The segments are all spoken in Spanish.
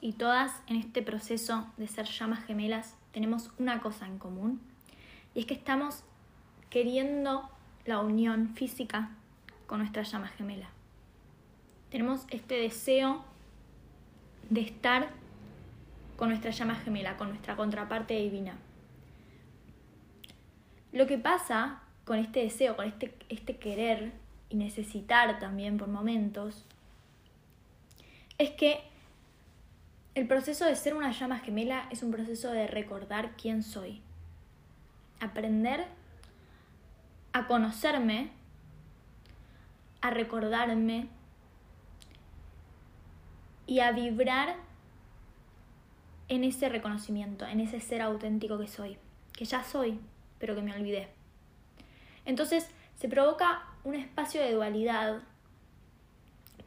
y todas en este proceso de ser llamas gemelas tenemos una cosa en común y es que estamos queriendo la unión física con nuestra llama gemela. Tenemos este deseo de estar con nuestra llama gemela, con nuestra contraparte divina. Lo que pasa con este deseo, con este, este querer y necesitar también por momentos, es que el proceso de ser una llama gemela es un proceso de recordar quién soy. Aprender a conocerme, a recordarme y a vibrar en ese reconocimiento, en ese ser auténtico que soy, que ya soy, pero que me olvidé. Entonces se provoca un espacio de dualidad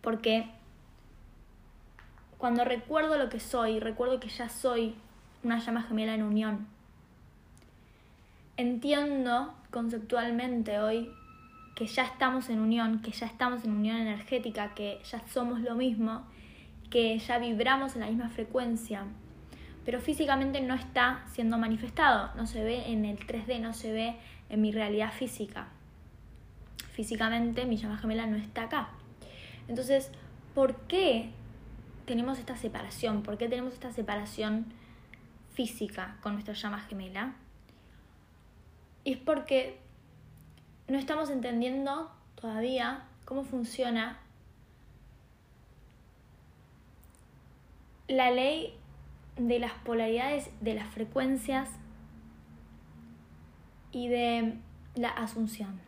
porque cuando recuerdo lo que soy, recuerdo que ya soy una llama gemela en unión. Entiendo conceptualmente hoy que ya estamos en unión, que ya estamos en unión energética, que ya somos lo mismo, que ya vibramos en la misma frecuencia, pero físicamente no está siendo manifestado, no se ve en el 3D, no se ve en mi realidad física. Físicamente mi llama gemela no está acá. Entonces, ¿por qué tenemos esta separación? ¿Por qué tenemos esta separación física con nuestra llama gemela? Y es porque no estamos entendiendo todavía cómo funciona la ley de las polaridades, de las frecuencias y de la asunción.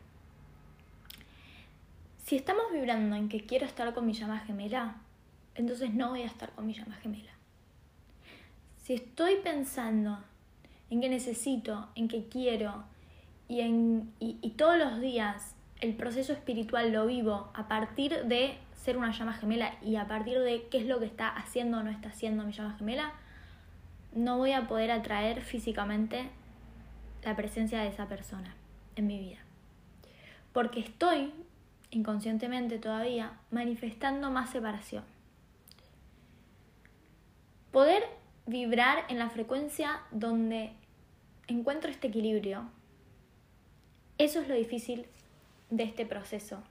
Si estamos vibrando en que quiero estar con mi llama gemela, entonces no voy a estar con mi llama gemela. Si estoy pensando en que necesito, en que quiero y, en, y, todos los días el proceso espiritual lo vivo a partir de ser una llama gemela y a partir de qué es lo que está haciendo o no está haciendo mi llama gemela, no voy a poder atraer físicamente la presencia de esa persona en mi vida. Porque estoy inconscientemente todavía manifestando más separación. Poder vibrar en la frecuencia donde encuentro este equilibrio, eso es lo difícil de este proceso.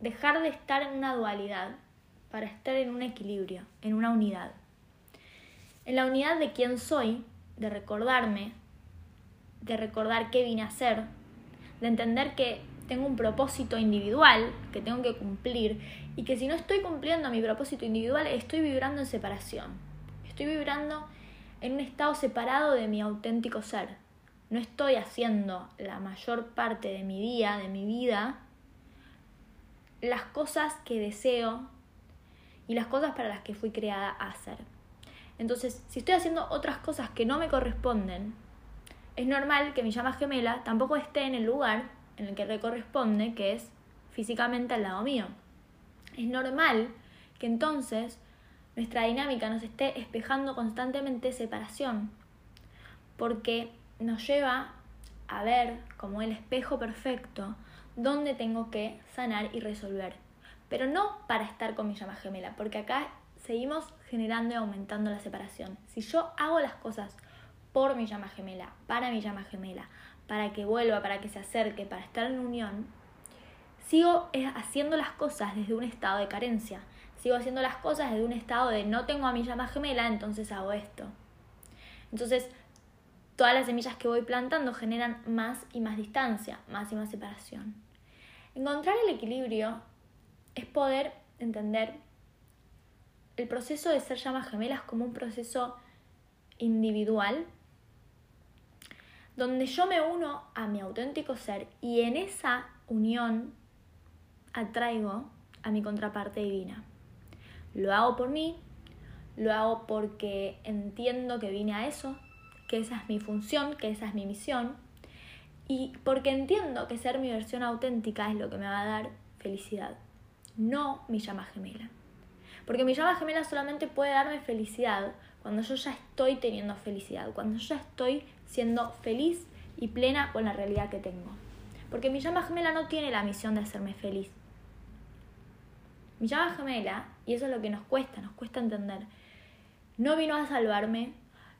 Dejar de estar en una dualidad para estar en un equilibrio, en una unidad. En la unidad de quién soy, de recordarme, de recordar qué vine a hacer, de entender que tengo un propósito individual que tengo que cumplir y que si no estoy cumpliendo mi propósito individual estoy vibrando en separación. Estoy vibrando en un estado separado de mi auténtico ser. No estoy haciendo la mayor parte de mi día, de mi vida, las cosas que deseo y las cosas para las que fui creada a hacer. Entonces, si estoy haciendo otras cosas que no me corresponden, es normal que mi llama gemela tampoco esté en el lugar en el que le corresponde, que es físicamente al lado mío. Es normal que entonces nuestra dinámica nos esté espejando constantemente separación, porque nos lleva a ver como el espejo perfecto dónde tengo que sanar y resolver, pero no para estar con mi llama gemela, porque acá seguimos generando y aumentando la separación. Si yo hago las cosas por mi llama gemela, para mi llama gemela, para que vuelva, para que se acerque, para estar en unión, sigo eh, haciendo las cosas desde un estado de carencia, sigo haciendo las cosas desde un estado de no tengo a mi llama gemela, entonces hago esto. Entonces, todas las semillas que voy plantando generan más y más distancia, más y más separación. Encontrar el equilibrio es poder entender el proceso de ser llamas gemelas como un proceso individual, donde yo me uno a mi auténtico ser y en esa unión atraigo a mi contraparte divina. Lo hago por mí, lo hago porque entiendo que vine a eso, que esa es mi función, que esa es mi misión, y porque entiendo que ser mi versión auténtica es lo que me va a dar felicidad, no mi llama gemela. Porque mi llama gemela solamente puede darme felicidad cuando yo ya estoy teniendo felicidad, cuando yo ya estoy siendo feliz y plena con la realidad que tengo. Porque mi llama gemela no tiene la misión de hacerme feliz. Mi llama gemela, y eso es lo que nos cuesta, nos cuesta entender, no vino a salvarme,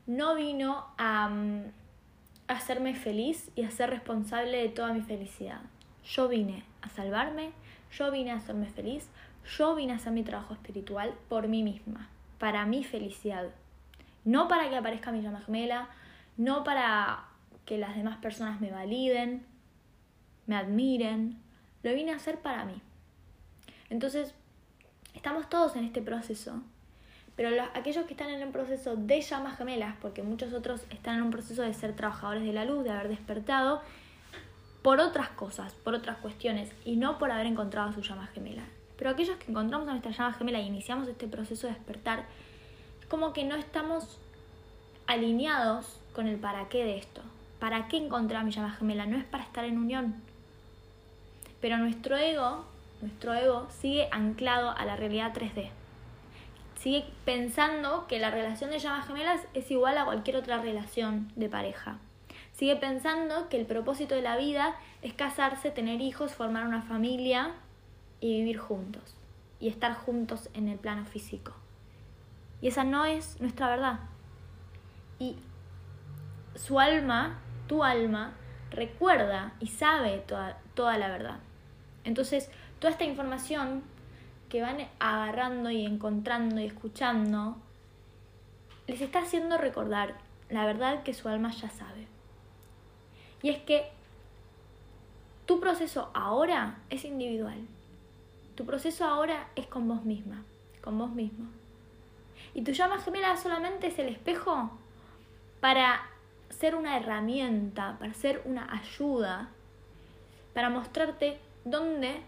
no vino a, mm, hacerme feliz y a ser responsable de toda mi felicidad. Yo vine a salvarme, yo vine a hacerme feliz, yo vine a hacer mi trabajo espiritual por mí misma, para mi felicidad. No para que aparezca mi llama gemela, no para que las demás personas me validen, me admiren, lo vine a hacer para mí. Entonces, estamos todos en este proceso pero aquellos que están en un proceso de llamas gemelas, porque muchos otros están en un proceso de ser trabajadores de la luz, de haber despertado, por otras cosas, por otras cuestiones, y no por haber encontrado su llama gemela. Pero aquellos que encontramos a nuestra llama gemela y iniciamos este proceso de despertar, es como que no estamos alineados con el para qué de esto. ¿Para qué encontrar mi llama gemela? No es para estar en unión. Pero nuestro ego, nuestro ego sigue anclado a la realidad 3D sigue pensando que la relación de llamas gemelas es igual a cualquier otra relación de pareja. Sigue pensando que el propósito de la vida es casarse, tener hijos, formar una familia y vivir juntos. Y estar juntos en el plano físico. Y esa no es nuestra verdad. Y su alma, tu alma, recuerda y sabe toda, toda la verdad. Entonces, toda esta información que van agarrando y encontrando y escuchando, les está haciendo recordar la verdad que su alma ya sabe. Y es que tu proceso ahora es individual. Tu proceso ahora es con vos misma, con vos mismo. Y tu llama gemela solamente es el espejo para ser una herramienta, para ser una ayuda, para mostrarte dónde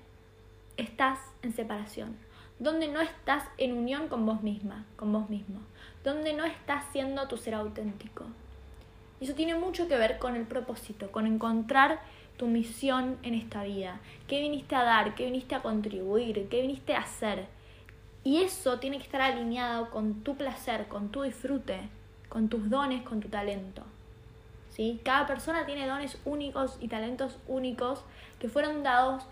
estás en separación, donde no estás en unión con vos misma, con vos mismo, donde no estás siendo tu ser auténtico. Y eso tiene mucho que ver con el propósito, con encontrar tu misión en esta vida, qué viniste a dar, qué viniste a contribuir, qué viniste a hacer. Y eso tiene que estar alineado con tu placer, con tu disfrute, con tus dones, con tu talento. ¿Sí? Cada persona tiene dones únicos y talentos únicos que fueron dados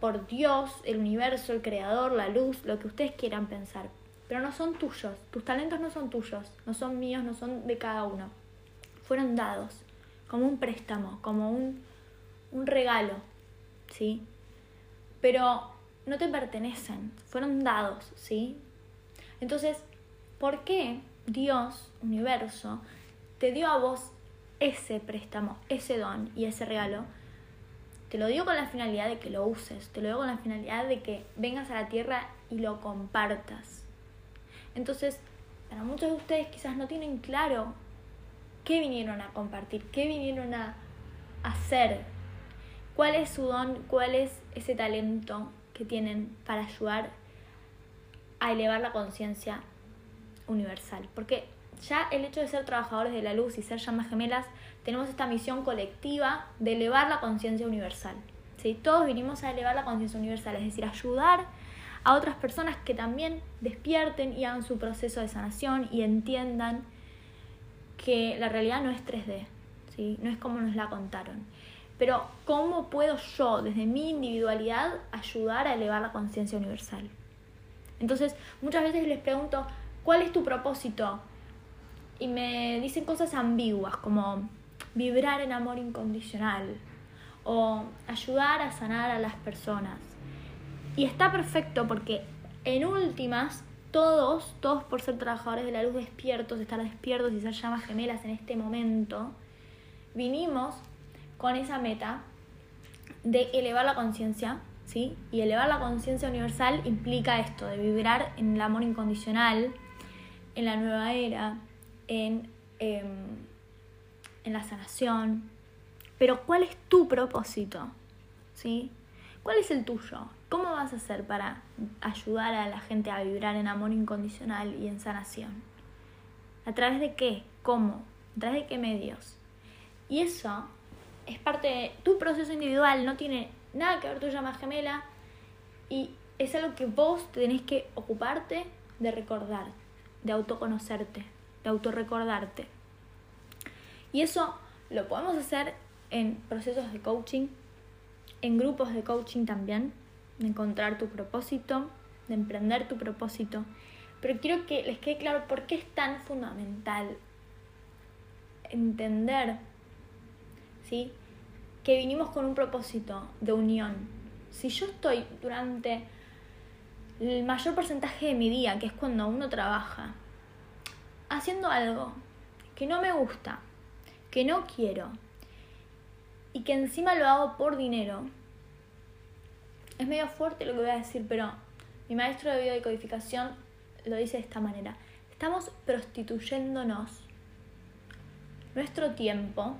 por Dios, el universo, el creador, la luz, lo que ustedes quieran pensar. Pero no son tuyos, tus talentos no son tuyos, no son míos, no son de cada uno. Fueron dados como un préstamo, como un, un regalo, ¿sí? Pero no te pertenecen, fueron dados, ¿sí? Entonces, ¿por qué Dios, universo, te dio a vos ese préstamo, ese don y ese regalo? Te lo digo con la finalidad de que lo uses, te lo digo con la finalidad de que vengas a la tierra y lo compartas. Entonces, para muchos de ustedes quizás no tienen claro qué vinieron a compartir, qué vinieron a hacer, cuál es su don, cuál es ese talento que tienen para ayudar a elevar la conciencia universal. Porque ya el hecho de ser trabajadores de la luz y ser llamas gemelas tenemos esta misión colectiva de elevar la conciencia universal. ¿sí? Todos vinimos a elevar la conciencia universal, es decir, ayudar a otras personas que también despierten y hagan su proceso de sanación y entiendan que la realidad no es 3D, ¿sí? no es como nos la contaron. Pero ¿cómo puedo yo, desde mi individualidad, ayudar a elevar la conciencia universal? Entonces, muchas veces les pregunto, ¿cuál es tu propósito? Y me dicen cosas ambiguas, como vibrar en amor incondicional o ayudar a sanar a las personas. Y está perfecto porque en últimas todos, todos por ser trabajadores de la luz despiertos, estar despiertos y ser llamas gemelas en este momento, vinimos con esa meta de elevar la conciencia, ¿sí? Y elevar la conciencia universal implica esto, de vibrar en el amor incondicional, en la nueva era, en em, en la sanación. Pero ¿cuál es tu propósito? ¿Sí? ¿Cuál es el tuyo? ¿Cómo vas a hacer para ayudar a la gente a vibrar en amor incondicional y en sanación? ¿A través de qué? ¿Cómo? ¿A través de qué medios? Y eso es parte de tu proceso individual, no tiene nada que ver tu llama gemela y es algo que vos tenés que ocuparte de recordar, de autoconocerte, de autorrecordarte. Y eso lo podemos hacer en procesos de coaching, en grupos de coaching también, de encontrar tu propósito, de emprender tu propósito. pero quiero que les quede claro por qué es tan fundamental entender, ¿sí? Que vinimos con un propósito de unión. Si yo estoy durante el mayor porcentaje de mi día, que es cuando uno trabaja, haciendo algo que no me gusta, que no quiero, y que encima lo hago por dinero, es medio fuerte lo que voy a decir, pero mi maestro de biodecodificación lo dice de esta manera. Estamos prostituyéndonos nuestro tiempo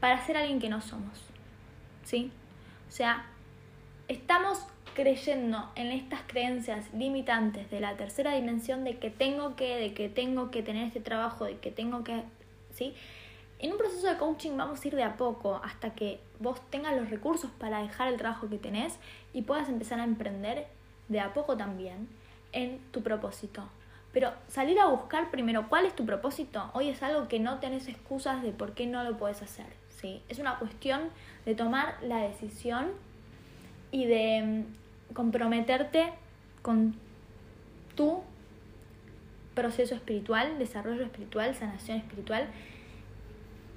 para ser alguien que no somos. ¿Sí? O sea, estamos creyendo en estas creencias limitantes de la tercera dimensión de que tengo que, de que tengo que tener este trabajo, de que tengo que, ¿sí? En un proceso de coaching vamos a ir de a poco hasta que vos tengas los recursos para dejar el trabajo que tenés y puedas empezar a emprender de a poco también en tu propósito. Pero salir a buscar primero cuál es tu propósito, hoy es algo que no tenés excusas de por qué no lo puedes hacer. ¿sí? Es una cuestión de tomar la decisión y de comprometerte con tu proceso espiritual, desarrollo espiritual, sanación espiritual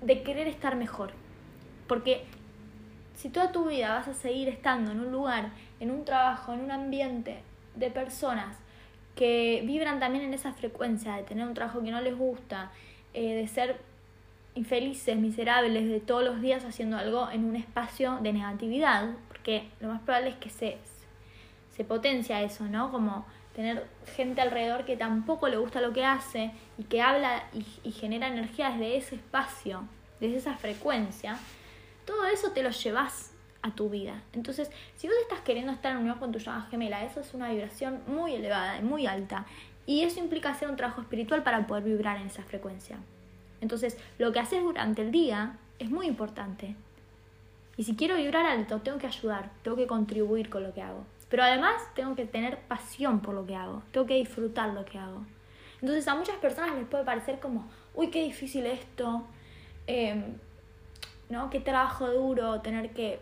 de querer estar mejor. Porque si toda tu vida vas a seguir estando en un lugar, en un trabajo, en un ambiente de personas que vibran también en esa frecuencia de tener un trabajo que no les gusta, eh, de ser infelices, miserables, de todos los días haciendo algo en un espacio de negatividad, porque lo más probable es que se, se potencia eso, ¿no? Como tener gente alrededor que tampoco le gusta lo que hace y que habla y, genera energía desde ese espacio, desde esa frecuencia, todo eso te lo llevas a tu vida. Entonces, si vos estás queriendo estar en unión con tu llama gemela, eso es una vibración muy elevada y muy alta. Y eso implica hacer un trabajo espiritual para poder vibrar en esa frecuencia. Entonces, lo que haces durante el día es muy importante. Y si quiero vibrar alto, tengo que ayudar, tengo que contribuir con lo que hago. Pero además tengo que tener pasión por lo que hago, tengo que disfrutar lo que hago. Entonces a muchas personas les puede parecer como, uy, qué difícil esto, em, ¿no? Qué trabajo duro tener que,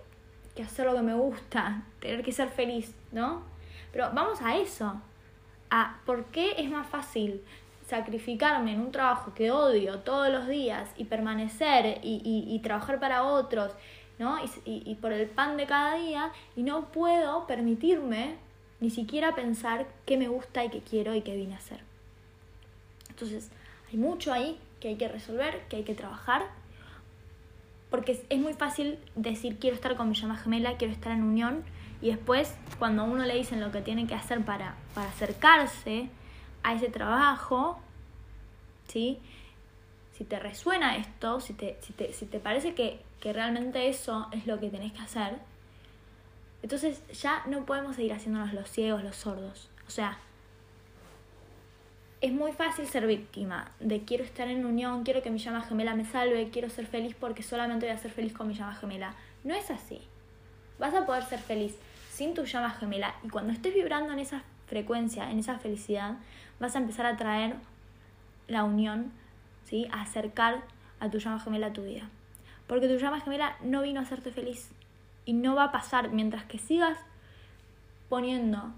que hacer lo que me gusta, tener que ser feliz, ¿no? Pero vamos a eso, a por qué es más fácil sacrificarme en un trabajo que odio todos los días y permanecer y, y trabajar para otros ¿no? Y, y, por el pan de cada día y no puedo permitirme ni siquiera pensar qué me gusta y qué quiero y qué vine a hacer. Entonces, hay mucho ahí que hay que resolver, que hay que trabajar, porque es, muy fácil decir quiero estar con mi llama gemela, quiero estar en unión, y después cuando a uno le dicen lo que tiene que hacer para, para acercarse a ese trabajo, ¿sí? Si te resuena esto, si te, si te, si te parece que, que realmente eso es lo que tenés que hacer, entonces ya no podemos seguir haciéndonos los ciegos, los sordos. O sea, es muy fácil ser víctima de quiero estar en unión, quiero que mi llama gemela me salve, quiero ser feliz porque solamente voy a ser feliz con mi llama gemela. No es así. Vas a poder ser feliz sin tu llama gemela y cuando estés vibrando en esa frecuencia, en esa felicidad, vas a empezar a traer la unión ¿sí? Acercar a tu llama gemela a tu vida. Porque tu llama gemela no vino a hacerte feliz. Y no va a pasar mientras que sigas poniendo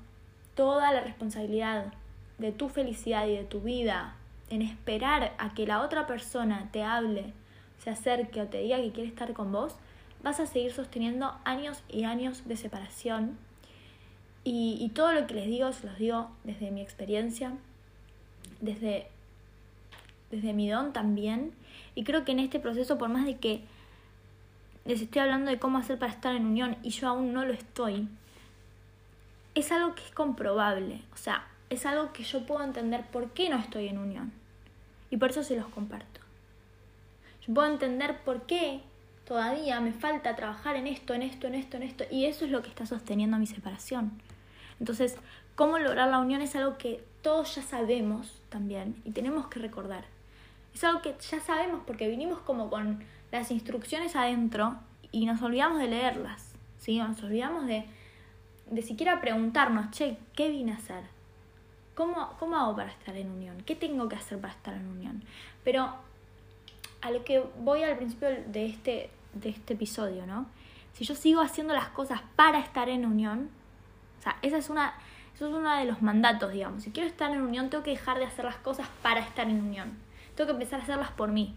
toda la responsabilidad de tu felicidad y de tu vida en esperar a que la otra persona te hable, se acerque o te diga que quiere estar con vos, vas a seguir sosteniendo años y años de separación. Y, y todo lo que les digo, se los digo desde mi experiencia, desde desde mi don también. Y creo que en este proceso, por más de que les estoy hablando de cómo hacer para estar en unión y yo aún no lo estoy, es algo que es comprobable. O sea, es algo que yo puedo entender por qué no estoy en unión. Y por eso se los comparto. Yo puedo entender por qué todavía me falta trabajar en esto, en esto, en esto, en esto. Y eso es lo que está sosteniendo mi separación. Entonces, cómo lograr la unión es algo que todos ya sabemos también y tenemos que recordar. Es que ya sabemos porque vinimos como con las instrucciones adentro y nos olvidamos de leerlas, ¿sí? Nos olvidamos de, de siquiera preguntarnos, che, ¿qué vine a hacer? ¿Cómo, ¿Cómo hago para estar en unión? ¿Qué tengo que hacer para estar en unión? Pero a lo que voy al principio de este, de este episodio, ¿no? Si yo sigo haciendo las cosas para estar en unión, o sea, esa es una, Eso es uno de los mandatos, digamos. Si quiero estar en unión, tengo que dejar de hacer las cosas para estar en unión. Tengo que empezar a hacerlas por mí,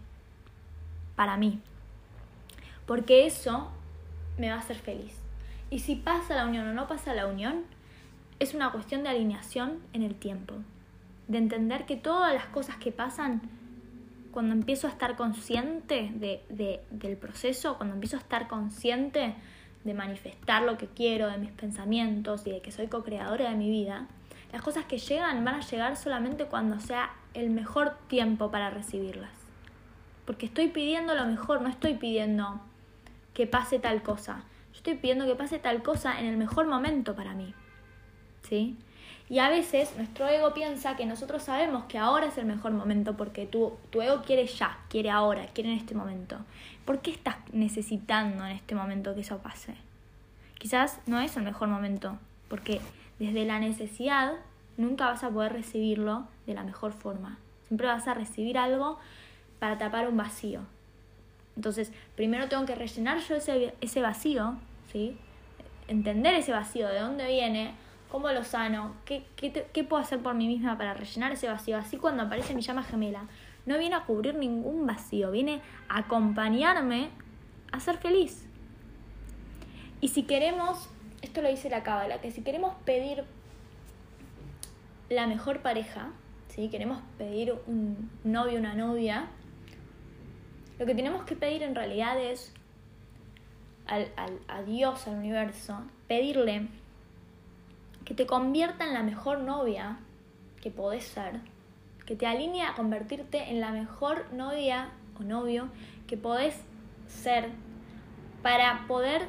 para mí. Porque eso me va a hacer feliz. Y si pasa la unión o no pasa la unión, es una cuestión de alineación en el tiempo. De entender que todas las cosas que pasan, cuando empiezo a estar consciente del proceso, cuando empiezo a estar consciente de manifestar lo que quiero, de mis pensamientos y de que soy co-creadora de mi vida, las cosas que llegan van a llegar solamente cuando sea el mejor tiempo para recibirlas. Porque estoy pidiendo lo mejor, no estoy pidiendo que pase tal cosa. Yo estoy pidiendo que pase tal cosa en el mejor momento para mí. ¿Sí? Y a veces nuestro ego piensa que nosotros sabemos que ahora es el mejor momento porque tu, tu ego quiere ya, quiere ahora, quiere en este momento. ¿Por qué estás necesitando en este momento que eso pase? Quizás no es el mejor momento, porque desde la necesidad nunca vas a poder recibirlo de la mejor forma. Siempre vas a recibir algo para tapar un vacío. Entonces, primero tengo que rellenar yo ese, ese vacío, ¿sí? entender ese vacío, de dónde viene, cómo lo sano, qué, qué, qué puedo hacer por mí misma para rellenar ese vacío. Así cuando aparece mi llama gemela, no viene a cubrir ningún vacío, viene a acompañarme a ser feliz. Y si queremos, esto lo dice la cábala, que si queremos pedir la mejor pareja, si queremos pedir un novio, una novia, lo que tenemos que pedir en realidad es al, al, a Dios, al universo, pedirle que te convierta en la mejor novia que podés ser que te alinea a convertirte en la mejor novia o novio que podés ser para poder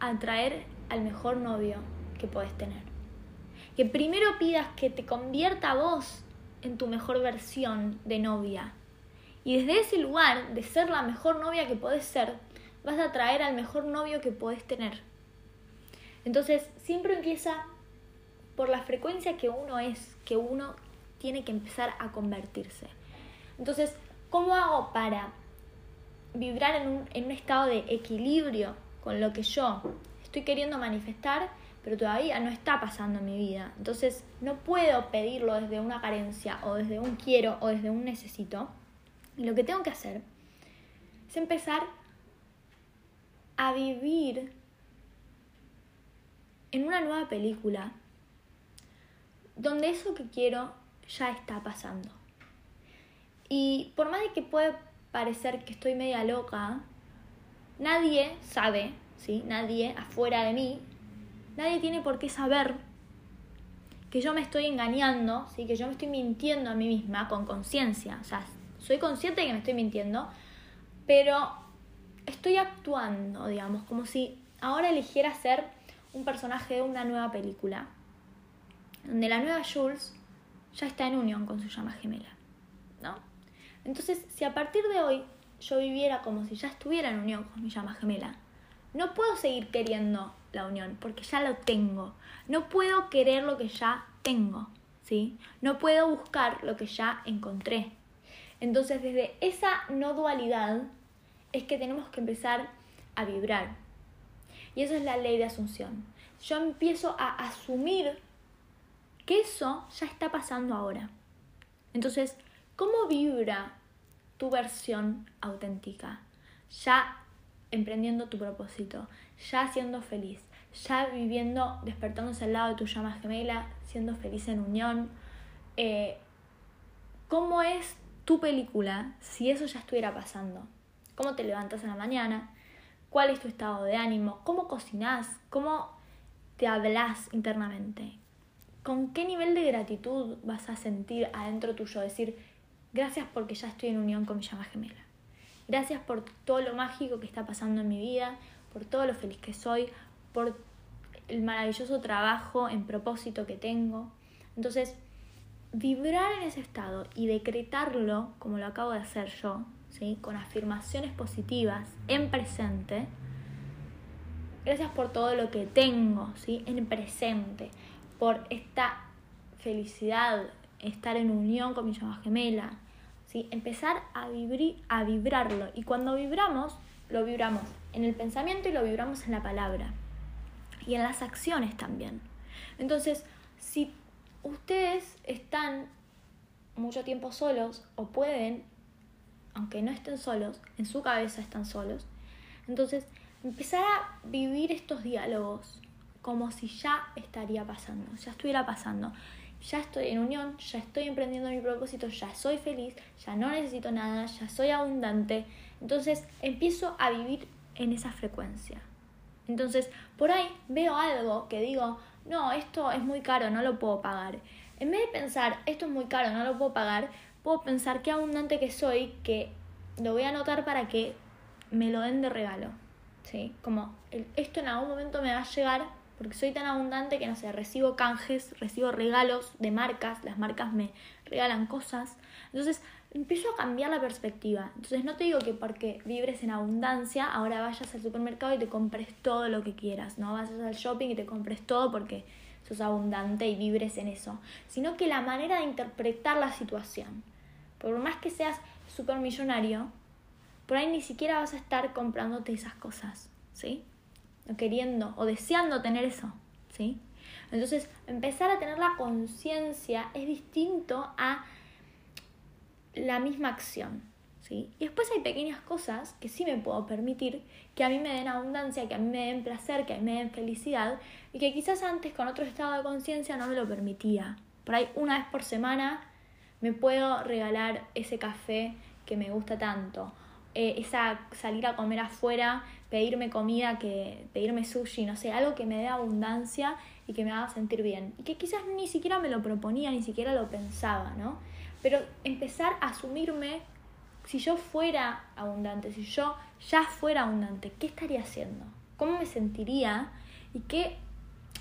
atraer al mejor novio que podés tener. Que primero pidas que te convierta a vos en tu mejor versión de novia. Y desde ese lugar de ser la mejor novia que podés ser, vas a atraer al mejor novio que podés tener. Entonces, siempre empieza por la frecuencia que uno es, que uno tiene que empezar a convertirse. Entonces, ¿cómo hago para vibrar en un, en un estado de equilibrio con lo que yo estoy queriendo manifestar, pero todavía no está pasando en mi vida? Entonces, no puedo pedirlo desde una carencia o desde un quiero o desde un necesito. Y lo que tengo que hacer es empezar a vivir en una nueva película donde eso que quiero ya está pasando. Y por más de que pueda parecer que estoy media loca, nadie sabe, ¿sí? Nadie afuera de mí, nadie tiene por qué saber que yo me estoy engañando, ¿sí? Que yo me estoy mintiendo a mí misma con conciencia. O sea, soy consciente de que me estoy mintiendo, pero estoy actuando, digamos, como si ahora eligiera ser un personaje de una nueva película, donde la nueva Jules ya está en unión con su llama gemela, ¿no? Entonces, si a partir de hoy yo viviera como si ya estuviera en unión con mi llama gemela, no puedo seguir queriendo la unión porque ya lo tengo. No puedo querer lo que ya tengo, ¿sí? No puedo buscar lo que ya encontré. Entonces, desde esa no dualidad es que tenemos que empezar a vibrar. Y eso es la ley de asunción. Yo empiezo a asumir que eso ya está pasando ahora. Entonces, ¿cómo vibra tu versión auténtica? Ya emprendiendo tu propósito, ya siendo feliz, ya viviendo, despertándose al lado de tu llama gemela, siendo feliz en unión. Eh, ¿Cómo es tu película si eso ya estuviera pasando? ¿Cómo te levantas en la mañana? ¿Cuál es tu estado de ánimo? ¿Cómo cocinas? ¿Cómo te hablas internamente? ¿con qué nivel de gratitud vas a sentir adentro tuyo? Decir, gracias porque ya estoy en unión con mi llama gemela. Gracias por todo lo mágico que está pasando en mi vida, por todo lo feliz que soy, por el maravilloso trabajo en propósito que tengo. Entonces, vibrar en ese estado y decretarlo, como lo acabo de hacer yo, ¿sí? con afirmaciones positivas en presente, gracias por todo lo que tengo ¿sí? en presente por esta felicidad, estar en unión con mi llama gemela, ¿sí? empezar a, a vibrarlo. Y cuando vibramos, lo vibramos en el pensamiento y lo vibramos en la palabra. Y en las acciones también. Entonces, si ustedes están mucho tiempo solos o pueden, aunque no estén solos, en su cabeza están solos, entonces empezar a vivir estos diálogos como si ya estaría pasando, ya estuviera pasando. Ya estoy en unión, ya estoy emprendiendo mi propósito, ya soy feliz, ya no necesito nada, ya soy abundante. Entonces empiezo a vivir en esa frecuencia. Entonces, por ahí veo algo que digo, no, esto es muy caro, no lo puedo pagar. En vez de pensar, esto es muy caro, no lo puedo pagar, puedo pensar qué abundante que soy, que lo voy a anotar para que me lo den de regalo. ¿Sí? Como esto en algún momento me va a llegar porque soy tan abundante que no sé, recibo canjes, recibo regalos de marcas, las marcas me regalan cosas. Entonces, empiezo a cambiar la perspectiva. Entonces no te digo que porque vibres en abundancia, ahora vayas al supermercado y te compres todo lo que quieras, no vayas al shopping y te compres todo porque sos abundante y vibres en eso, sino que la manera de interpretar la situación. Por más que seas supermillonario, por ahí ni siquiera vas a estar comprándote esas cosas, ¿sí? O queriendo o deseando tener eso, ¿sí? Entonces, empezar a tener la conciencia es distinto a la misma acción. ¿sí? Y después hay pequeñas cosas que sí me puedo permitir, que a mí me den abundancia, que a mí me den placer, que a mí me den felicidad, y que quizás antes con otro estado de conciencia no me lo permitía. Por ahí una vez por semana me puedo regalar ese café que me gusta tanto, eh, esa salir a comer afuera, pedirme comida, que pedirme sushi, no sé, algo que me dé abundancia y que me haga sentir bien. Y que quizás ni siquiera me lo proponía, ni siquiera lo pensaba, ¿no? Pero empezar a asumirme, si yo fuera abundante, si yo ya fuera abundante, ¿qué estaría haciendo? ¿Cómo me sentiría? ¿Y qué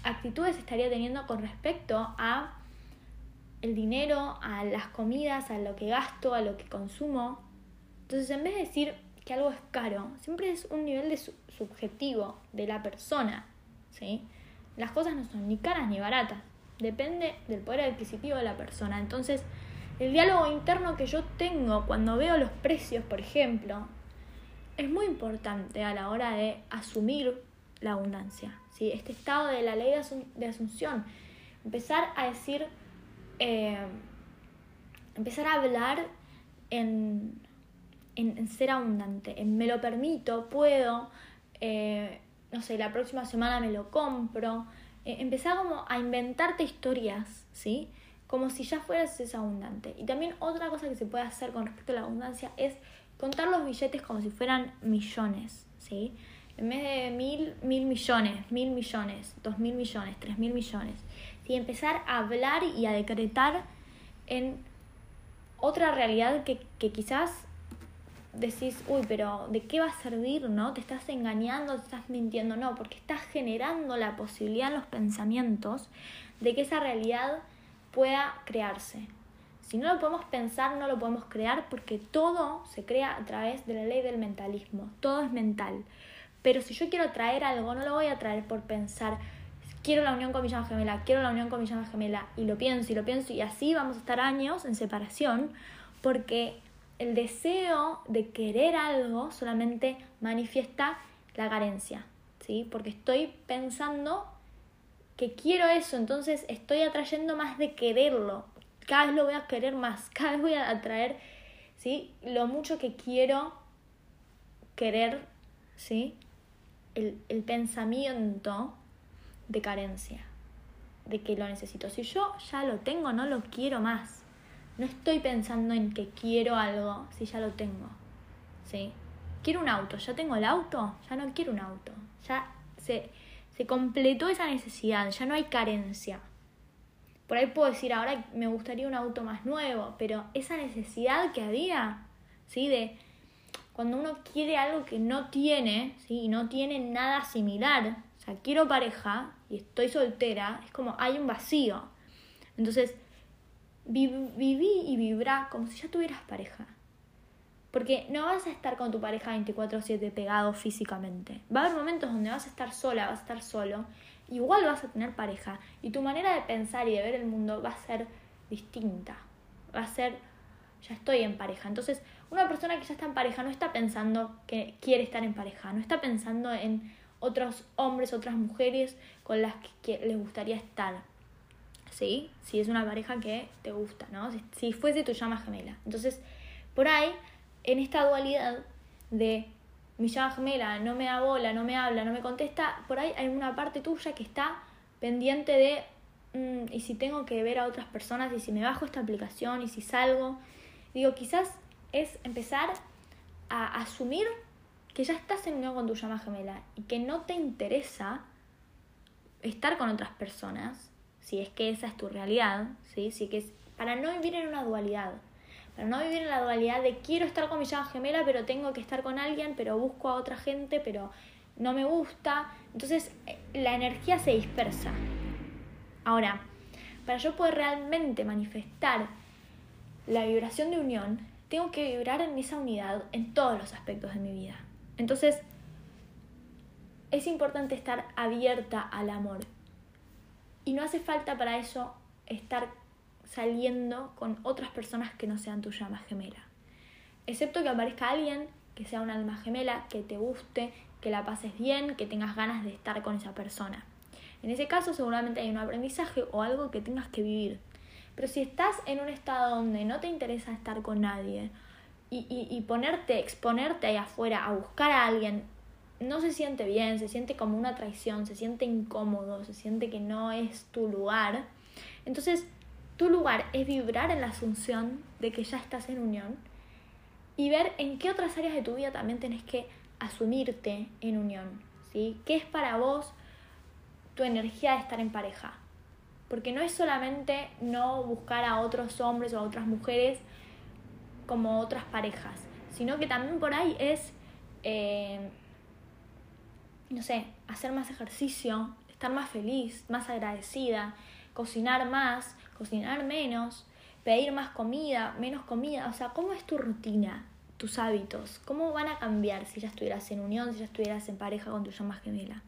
actitudes estaría teniendo con respecto a el dinero, a las comidas, a lo que gasto, a lo que consumo? Entonces, en vez de decir que algo es caro, siempre es un nivel de subjetivo de la persona, ¿sí? Las cosas no son ni caras ni baratas, depende del poder adquisitivo de la persona. Entonces, el diálogo interno que yo tengo cuando veo los precios, por ejemplo, es muy importante a la hora de asumir la abundancia. ¿sí? Este estado de la ley de asunción. Empezar a decir, eh, empezar a hablar en, en, ser abundante, en me lo permito, puedo, eh, no sé, la próxima semana me lo compro. Eh, empezar como a inventarte historias, ¿sí? como si ya fueras ese abundante. Y también otra cosa que se puede hacer con respecto a la abundancia es contar los billetes como si fueran millones, ¿sí? En vez de mil, mil millones, mil millones, dos mil millones, tres mil millones. Y empezar a hablar y a decretar en otra realidad que, que quizás decís, uy, pero ¿de qué va a servir? ¿No? ¿Te estás engañando? ¿Te estás mintiendo? No, porque estás generando la posibilidad en los pensamientos de que esa realidad pueda crearse. Si no lo podemos pensar, no lo podemos crear porque todo se crea a través de la ley del mentalismo. Todo es mental. Pero si yo quiero traer algo, no lo voy a traer por pensar, quiero la unión con mi llama gemela, quiero la unión con mi llama gemela, y lo pienso y lo pienso, y así vamos a estar años en separación, porque el deseo de querer algo solamente manifiesta la carencia, ¿sí? Porque estoy pensando que quiero eso, entonces estoy atrayendo más de quererlo. Cada vez lo voy a querer más, cada vez voy a atraer, ¿sí? Lo mucho que quiero querer, ¿sí? El, el pensamiento de carencia, de que lo necesito. Si yo ya lo tengo, no lo quiero más. No estoy pensando en que quiero algo si ya lo tengo. ¿Sí? Quiero un auto, ya tengo el auto, ya no quiero un auto. Ya se se completó esa necesidad, ya no hay carencia. Por ahí puedo decir, ahora me gustaría un auto más nuevo, pero esa necesidad que había, ¿sí? De cuando uno quiere algo que no tiene, ¿sí? Y no tiene nada similar, o sea, quiero pareja y estoy soltera, es como hay un vacío. Entonces, viví y vibrá como si ya tuvieras pareja. Porque no vas a estar con tu pareja 24/7 pegado físicamente. Va a haber momentos donde vas a estar sola, vas a estar solo. Igual vas a tener pareja. Y tu manera de pensar y de ver el mundo va a ser distinta. Va a ser, ya estoy en pareja. Entonces, una persona que ya está en pareja no está pensando que quiere estar en pareja. No está pensando en otros hombres, otras mujeres con las que les gustaría estar. ¿Sí? Si es una pareja que te gusta, ¿no? Si, fuese tu llama gemela. Entonces, por ahí, en esta dualidad de mi llama gemela no me da bola, no me habla, no me contesta, por ahí hay una parte tuya que está pendiente de, mm, y si tengo que ver a otras personas, y si me bajo esta aplicación, y si salgo, digo, quizás es empezar a asumir que ya estás en unión con tu llama gemela y que no te interesa estar con otras personas, si es que esa es tu realidad, ¿sí? Si que es, para no vivir en una dualidad, para no vivir en la dualidad de quiero estar con mi llama gemela, pero tengo que estar con alguien, pero busco a otra gente, pero no me gusta. Entonces eh, la energía se dispersa. Ahora, para yo poder realmente manifestar la vibración de unión, tengo que vibrar en esa unidad en todos los aspectos de mi vida. Entonces, es importante estar abierta al amor. Y no hace falta para eso estar saliendo con otras personas que no sean tu llama gemela. Excepto que aparezca alguien que sea un alma gemela, que te guste, que la pases bien, que tengas ganas de estar con esa persona. En ese caso seguramente hay un aprendizaje o algo que tengas que vivir. Pero si estás en un estado donde no te interesa estar con nadie y, y, y ponerte, exponerte ahí afuera a buscar a alguien, no se siente bien, se siente como una traición, se siente incómodo, se siente que no es tu lugar. Entonces tu lugar es vibrar en la asunción de que ya estás en unión y ver en qué otras áreas de tu vida también tenés que asumirte en unión, ¿sí? ¿Qué es para vos tu energía de estar en pareja? Porque no es solamente no buscar a otros hombres o a otras mujeres como otras parejas, sino que también por ahí es, eh, no sé, hacer más ejercicio, estar más feliz, más agradecida, cocinar más, cocinar menos, pedir más comida, menos comida, o sea, ¿cómo es tu rutina, tus hábitos? ¿Cómo van a cambiar si ya estuvieras en unión, si ya estuvieras en pareja con tu llama gemela?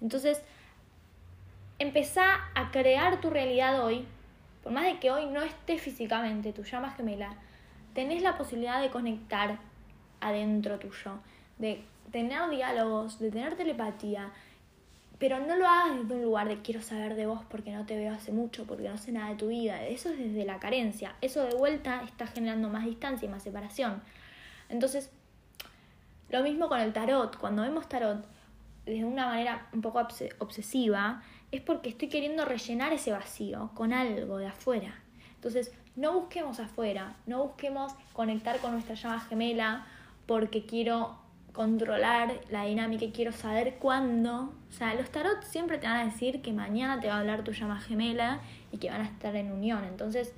Entonces, empezá a crear tu realidad hoy, por más de que hoy no esté físicamente tu llama gemela, tenés la posibilidad de conectar adentro tuyo, de tener diálogos, de tener telepatía, pero no lo hagas desde un lugar de quiero saber de vos porque no te veo hace mucho, porque no sé nada de tu vida. Eso es desde la carencia. Eso de vuelta está generando más distancia y más separación. Entonces, lo mismo con el tarot. Cuando vemos tarot de una manera un poco obsesiva, es porque estoy queriendo rellenar ese vacío con algo de afuera. Entonces, no busquemos afuera, no busquemos conectar con nuestra llama gemela porque quiero controlar la dinámica y quiero saber cuándo. O sea, los tarot siempre te van a decir que mañana te va a hablar tu llama gemela y que van a estar en unión. Entonces,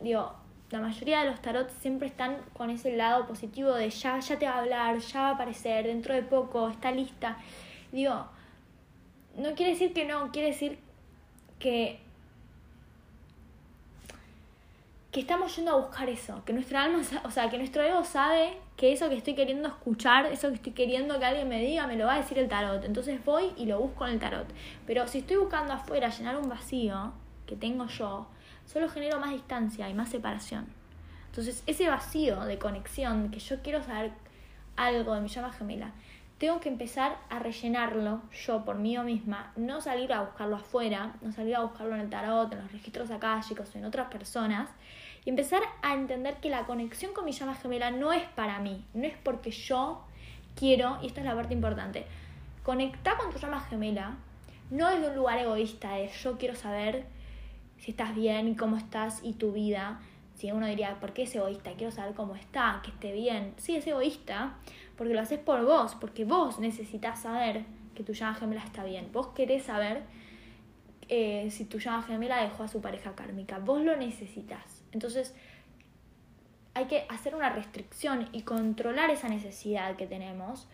digo, la mayoría de los tarot siempre están con ese lado positivo de ya, ya te va a hablar, ya va a aparecer, dentro de poco, está lista. Digo, no quiere decir que no, quiere decir que que estamos yendo a buscar eso, que nuestra alma, o sea, que nuestro ego sabe que eso que estoy queriendo escuchar, eso que estoy queriendo que alguien me diga, me lo va a decir el tarot. Entonces voy y lo busco en el tarot. Pero si estoy buscando afuera llenar un vacío que tengo yo, solo genero más distancia y más separación. Entonces ese vacío de conexión, que yo quiero saber algo de mi llama gemela, tengo que empezar a rellenarlo yo por mí misma, no salir a buscarlo afuera, no salir a buscarlo en el tarot, en los registros chicos, en otras personas, y empezar a entender que la conexión con mi llama gemela no es para mí, no es porque yo quiero, y esta es la parte importante, conectar con tu llama gemela, no desde un lugar egoísta de yo quiero saber si estás bien cómo estás y tu vida. Si uno diría, ¿por qué es egoísta? Quiero saber cómo está, que esté bien. Sí, es egoísta porque lo haces por vos, porque vos necesitas saber que tu llama gemela está bien. Vos querés saber eh, si tu llama gemela dejó a su pareja kármica. Vos lo necesitas. Entonces, hay que hacer una restricción y controlar esa necesidad que tenemos,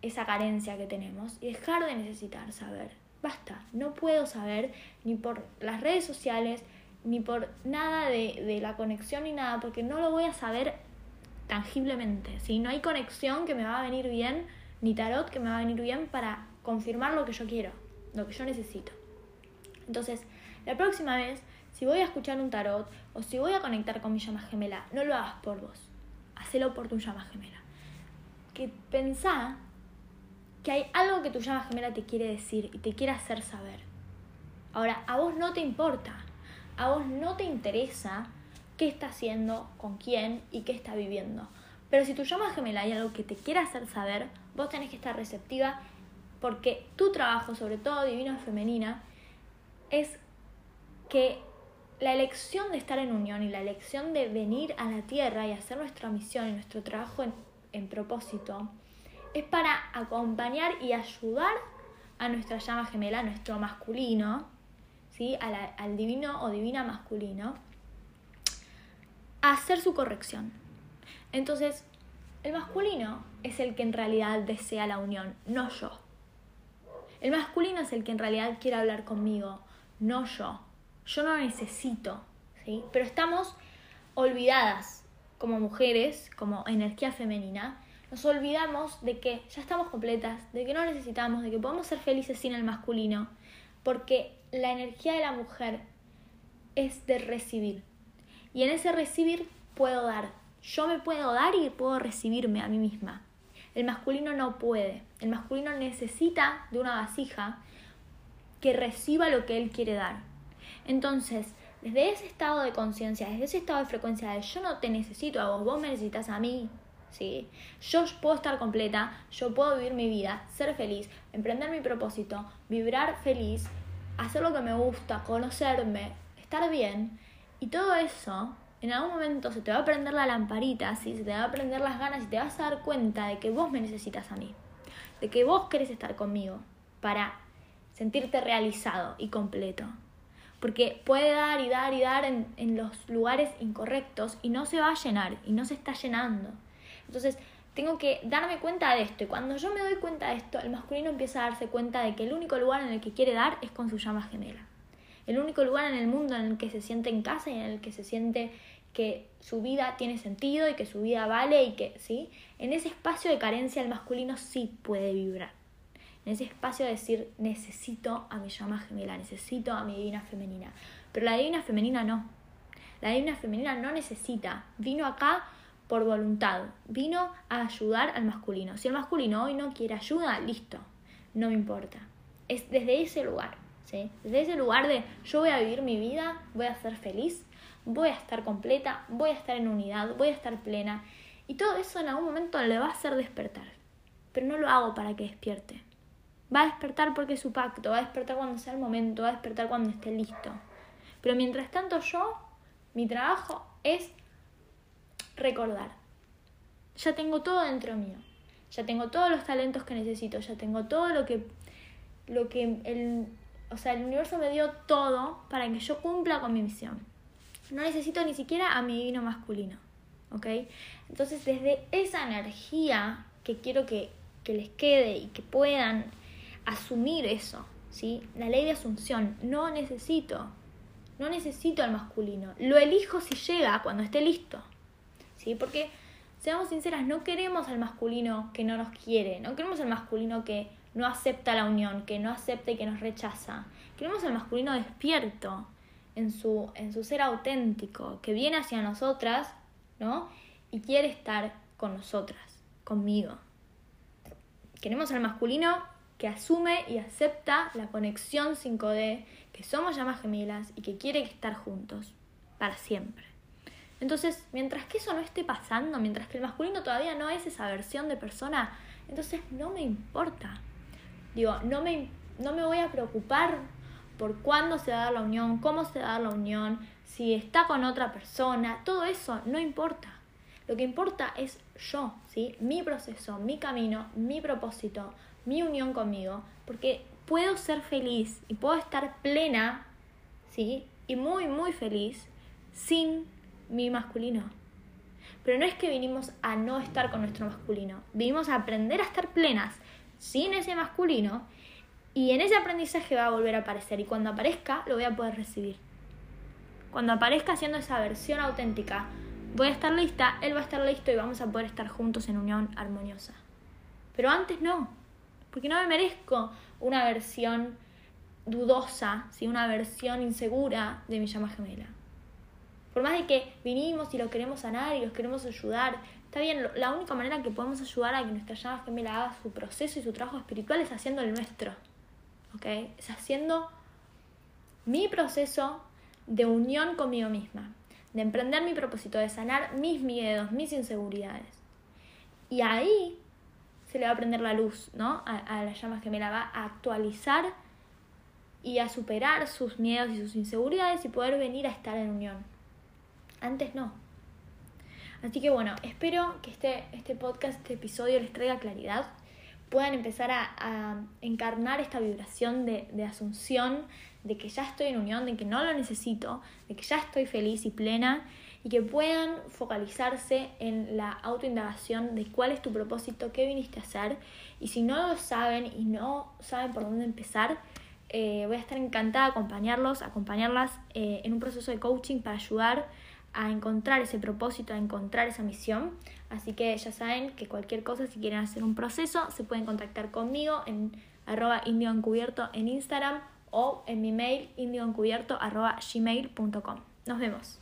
esa carencia que tenemos y dejar de necesitar saber. Basta, no puedo saber ni por las redes sociales, ni por nada de, la conexión ni nada, porque no lo voy a saber tangiblemente. Si no hay conexión que me va a venir bien, ni tarot que me va a venir bien para confirmar lo que yo quiero, lo que yo necesito. Entonces, la próxima vez si voy a escuchar un tarot o si voy a conectar con mi llama gemela, no lo hagas por vos. Hacelo por tu llama gemela. Que pensá que hay algo que tu llama gemela te quiere decir y te quiere hacer saber. Ahora, a vos no te importa. a vos no te interesa qué está haciendo, con quién y qué está viviendo. Pero si tu llama gemela hay algo que te quiere hacer saber, vos tenés que estar receptiva porque tu trabajo, sobre todo divino femenina, es que la elección de estar en unión y la elección de venir a la tierra y hacer nuestra misión y nuestro trabajo en, propósito es para acompañar y ayudar a nuestra llama gemela, a nuestro masculino, ¿sí? al divino o divina masculino, a hacer su corrección. Entonces, el masculino es el que en realidad desea la unión, no yo. El masculino es el que en realidad quiere hablar conmigo, no yo. Yo no necesito, ¿sí? Pero estamos olvidadas como mujeres, como energía femenina. Nos olvidamos de que ya estamos completas, de que no necesitamos, de que podemos ser felices sin el masculino, porque la energía de la mujer es de recibir. Y en ese recibir puedo dar. Yo me puedo dar y puedo recibirme a mí misma. El masculino no puede. El masculino necesita de una vasija que reciba lo que él quiere dar. Entonces, desde ese estado de conciencia, desde ese estado de frecuencia de yo no te necesito a vos, vos me necesitas a mí, ¿sí? Yo puedo estar completa, yo puedo vivir mi vida, ser feliz, emprender mi propósito, vibrar feliz, hacer lo que me gusta, conocerme, estar bien. Y todo eso, en algún momento se te va a prender la lamparita, ¿sí? se te va a prender las ganas y te vas a dar cuenta de que vos me necesitas a mí, de que vos querés estar conmigo para sentirte realizado y completo. Porque puede dar y dar y dar en, en los lugares incorrectos y no se va a llenar y no se está llenando. Entonces, tengo que darme cuenta de esto. Y cuando yo me doy cuenta de esto, el masculino empieza a darse cuenta de que el único lugar en el que quiere dar es con su llama gemela. El único lugar en el mundo en el que se siente en casa y en el que se siente que su vida tiene sentido y que su vida vale y que, ¿sí? En ese espacio de carencia el masculino sí puede vibrar en ese espacio de decir necesito a mi llama gemela, necesito a mi divina femenina. Pero la divina femenina no. La divina femenina no necesita. Vino acá por voluntad. Vino a ayudar al masculino. Si el masculino hoy no quiere ayuda, listo. No me importa. Es desde ese lugar. ¿sí? Desde ese lugar de yo voy a vivir mi vida, voy a ser feliz, voy a estar completa, voy a estar en unidad, voy a estar plena. Y todo eso en algún momento le va a hacer despertar. Pero no lo hago para que despierte. Va a despertar porque es su pacto, va a despertar cuando sea el momento, va a despertar cuando esté listo. Pero mientras tanto yo, mi trabajo es recordar. Ya tengo todo dentro mío. Ya tengo todos los talentos que necesito, ya tengo todo lo que lo que el o sea, el universo me dio todo para que yo cumpla con mi misión. No necesito ni siquiera a mi divino masculino. ¿Ok? Entonces, desde esa energía que quiero que, que les quede y que puedan asumir eso, ¿sí? La ley de asunción, no necesito, no necesito al masculino, lo elijo si llega cuando esté listo, ¿sí? Porque, seamos sinceras, no queremos al masculino que no nos quiere, no queremos al masculino que no acepta la unión, que no acepta y que nos rechaza. Queremos al masculino despierto en su, en su ser auténtico, que viene hacia nosotras, ¿no? Y quiere estar con nosotras, conmigo. Queremos al masculino que asume y acepta la conexión 5D, que somos llamas gemelas y que quiere estar juntos para siempre. Entonces, mientras que eso no esté pasando, mientras que el masculino todavía no es esa versión de persona, entonces no me importa. Digo, no me, no me voy a preocupar por cuándo se va a dar la unión, cómo se va a dar la unión, si está con otra persona, todo eso no importa. Lo que importa es yo, ¿sí? Mi proceso, mi camino, mi propósito, mi unión conmigo, porque puedo ser feliz y puedo estar plena, ¿sí? Y muy, muy feliz sin mi masculino. Pero no es que vinimos a no estar con nuestro masculino, vinimos a aprender a estar plenas sin ese masculino y en ese aprendizaje va a volver a aparecer y cuando aparezca lo voy a poder recibir. Cuando aparezca haciendo esa versión auténtica, voy a estar lista, él va a estar listo y vamos a poder estar juntos en unión armoniosa. Pero antes no, porque no me merezco una versión dudosa, ¿sí? una versión insegura de mi llama gemela. Por más de que vinimos y lo queremos sanar y los queremos ayudar, está bien, la única manera que podemos ayudar a que nuestra llama gemela haga su proceso y su trabajo espiritual es haciendo el nuestro. ¿Ok? Es haciendo mi proceso, de unión conmigo misma, de emprender mi propósito, de sanar mis miedos, mis inseguridades. Y ahí se le va a prender la luz, ¿no? A, a la llama gemela, va a actualizar y a superar sus miedos y sus inseguridades y poder venir a estar en unión. Antes no. Así que bueno, espero que este, este podcast, este episodio les traiga claridad, puedan empezar a, encarnar esta vibración de, de asunción, de que ya estoy en unión, de que no lo necesito, de que ya estoy feliz y plena y que puedan focalizarse en la autoindagación de cuál es tu propósito, qué viniste a hacer y si no lo saben y no saben por dónde empezar, eh, voy a estar encantada de acompañarlos, acompañarlas eh, en un proceso de coaching para ayudar a encontrar ese propósito, a encontrar esa misión. Así que ya saben que cualquier cosa, si quieren hacer un proceso, se pueden contactar conmigo en arroba indioencubierto en Instagram o en mi mail indioencubierto arroba gmail.com. Nos vemos.